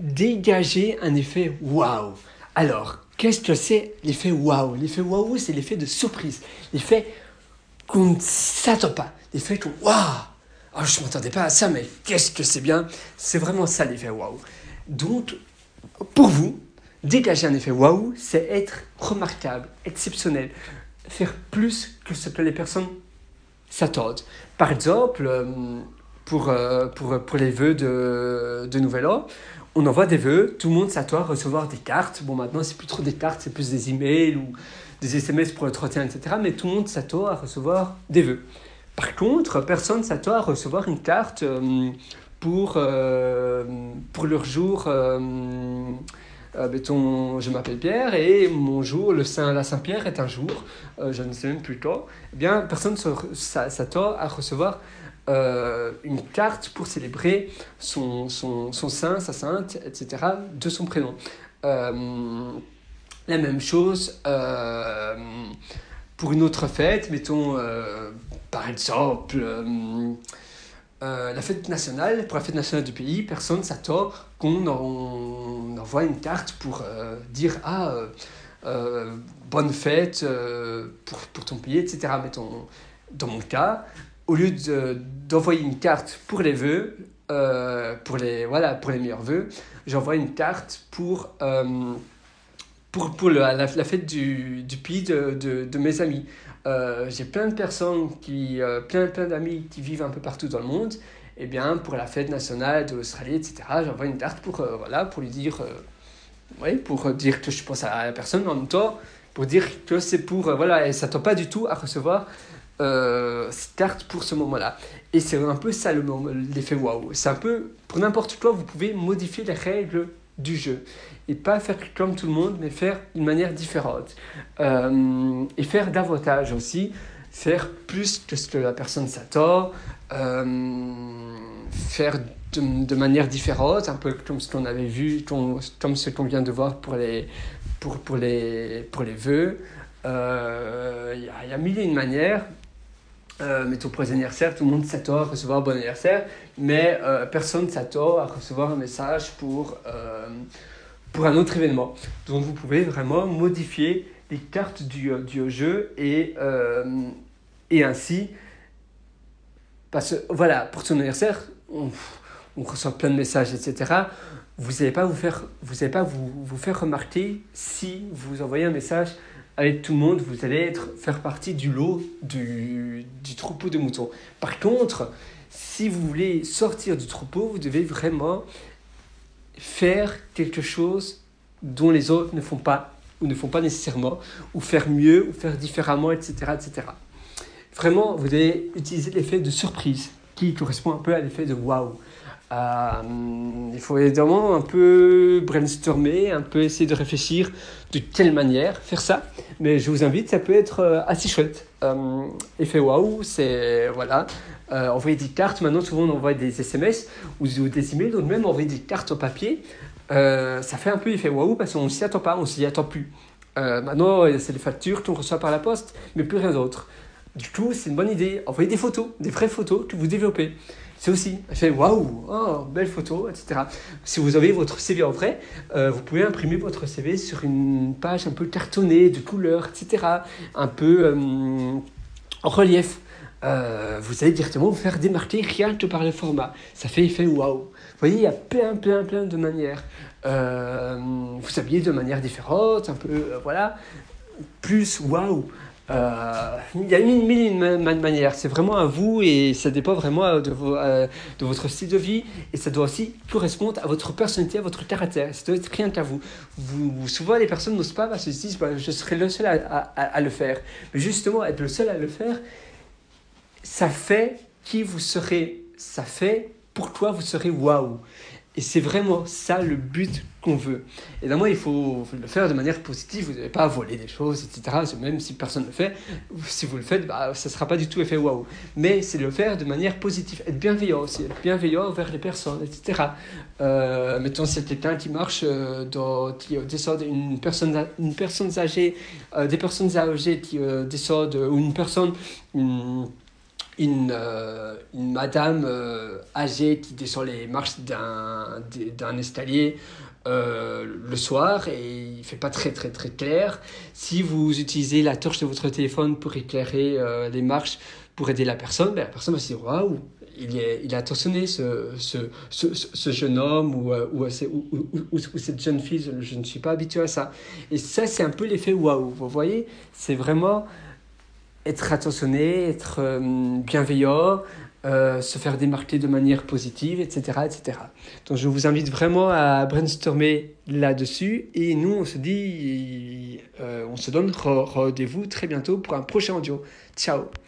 dégager un effet waouh. Alors, qu'est-ce que c'est l'effet waouh? L'effet waouh, c'est l'effet de surprise, l'effet qu'on ne s'attend pas, l'effet que waouh oh, je ne m'attendais pas à ça, mais qu'est-ce que c'est bien C'est vraiment ça l'effet waouh. Donc, pour vous, dégager un effet waouh, c'est être remarquable, exceptionnel, faire plus que ce que les personnes s'attendent. Par exemple, euh, pour, euh, pour, pour les vœux de, de Nouvel An, on envoie des vœux, tout le monde s'attend à recevoir des cartes. Bon, maintenant, c'est plus trop des cartes, c'est plus des emails ou des SMS pour le 31, etc. Mais tout le monde s'attend à recevoir des vœux. Par contre, personne s'attend à recevoir une carte euh, pour, pour leur jour euh, mettons, je m'appelle Pierre et mon jour, le Saint, la Saint-Pierre est un jour, euh, je ne sais même plus quand, eh bien, personne s'attend à recevoir euh, une carte pour célébrer son, saint, sa sainte, etc., de son prénom. la même chose pour une autre fête, mettons, par exemple, euh, la fête nationale, pour la fête nationale du pays, personne s'attend qu'on envoie une carte pour euh, dire Ah, euh, bonne fête pour, ton pays, etc. Mettons, dans mon cas, au lieu d'envoyer une carte pour les vœux, pour, les, voilà, pour les meilleurs vœux, j'envoie une carte pour, pour, pour la, fête du, du pays de, de, mes amis. Euh, j'ai plein de personnes, qui, euh, plein, plein d'amis qui vivent un peu partout dans le monde. Et eh bien, pour la fête nationale de l'Australie, etc., j'envoie une carte pour, euh, voilà, pour lui dire, ouais, pour dire que je pense à la personne en même temps, pour dire que c'est pour, voilà, et ça ne pas du tout à recevoir cette carte pour ce moment-là. Et c'est un peu ça l'effet waouh. C'est un peu, pour n'importe quoi, vous pouvez modifier les règles du jeu. Et pas faire comme tout le monde, mais faire d'une manière différente. Euh, et faire davantage aussi, faire plus que ce que la personne s'attend, euh, faire de, manière différente, un peu comme ce qu'on avait vu, comme, ce qu'on vient de voir pour les, pour, pour les, pour les vœux. Euh, il y, a mille et une manières. Euh, mettons pour les anniversaires, tout le monde s'attend à recevoir un bon anniversaire, mais euh, personne ne s'attend à recevoir un message pour, euh, pour un autre événement. Donc vous pouvez vraiment modifier les cartes du, du jeu et, et ainsi, parce voilà, pour ton anniversaire, on, on reçoit plein de messages, etc. Vous n'allez pas, vous faire, vous pas vous, vous faire remarquer si vous envoyez un message avec tout le monde, vous allez être, faire partie du lot du, troupeau de moutons. Par contre, si vous voulez sortir du troupeau, vous devez vraiment faire quelque chose dont les autres ne font pas ou ne font pas nécessairement, ou faire mieux, ou faire différemment, etc. etc. Vraiment, vous devez utiliser l'effet de surprise qui correspond un peu à l'effet de waouh. Euh, il faut évidemment un peu brainstormer, un peu essayer de réfléchir de quelle manière faire ça. Mais je vous invite, ça peut être euh, assez chouette. Euh, effet waouh, c'est voilà. Euh, envoyer des cartes, maintenant souvent on envoie des SMS ou des emails, donc même envoyer des cartes au papier, ça fait un peu effet waouh parce qu'on ne s'y attend pas, on s'y attend plus. maintenant, c'est des factures qu'on reçoit par la poste, mais plus rien d'autre. Du coup, c'est une bonne idée. Envoyez des photos, des vraies photos que vous développez. C'est aussi, je fais waouh, oh, belle photo, etc. Si vous avez votre CV en vrai, euh, vous pouvez imprimer votre CV sur une page un peu cartonnée, de couleurs, etc. Un peu euh, en relief. Euh, vous allez directement vous faire démarquer rien que par le format. Ça fait effet waouh. Vous voyez, il y a plein, plein, plein de manières. vous habillez de manière différente, un peu, voilà. Plus waouh. Euh, il y a une mille manières. C'est vraiment à vous et ça dépend vraiment de, euh, de, votre style de vie et ça doit aussi correspondre à votre personnalité, à votre caractère. Ça doit être rien qu'à vous. Souvent, les personnes n'osent pas parce se disent bah, je serai le seul à, à, le faire. Mais justement, être le seul à le faire, ça fait qui vous serez. Ça fait pourquoi vous serez waouh. Et c'est vraiment ça le but qu'on veut. Évidemment, il faut le faire de manière positive. Vous n'avez pas à voler des choses, etc. Même si personne ne le fait, si vous le faites, bah, ça ne sera pas du tout effet waouh. Mais c'est le faire de manière positive. Être bienveillant aussi, être bienveillant envers les personnes, etc. Euh, mettons, c'est quelqu'un qui marche, euh, dans, qui descend une personne, une personne âgée, euh, des personnes âgées qui descendent, ou une personne, une, une madame âgée qui descend les marches d'un, escalier le soir et il fait pas très très très clair. Si vous utilisez la torche de votre téléphone pour éclairer les marches pour aider la personne, ben, la personne va se dire waouh, il, est, il a attentionné ce, ce, ce, jeune homme euh, ou, ou, ou, cette jeune fille, je ne suis pas habitué à ça. Et ça, c'est un peu l'effet waouh. Vous voyez, c'est vraiment être attentionné, être euh, bienveillant, euh, se faire démarquer de manière positive, etc., etc. Donc je vous invite vraiment à brainstormer là-dessus et nous on se dit, on se donne rendez-vous très bientôt pour un prochain audio. Ciao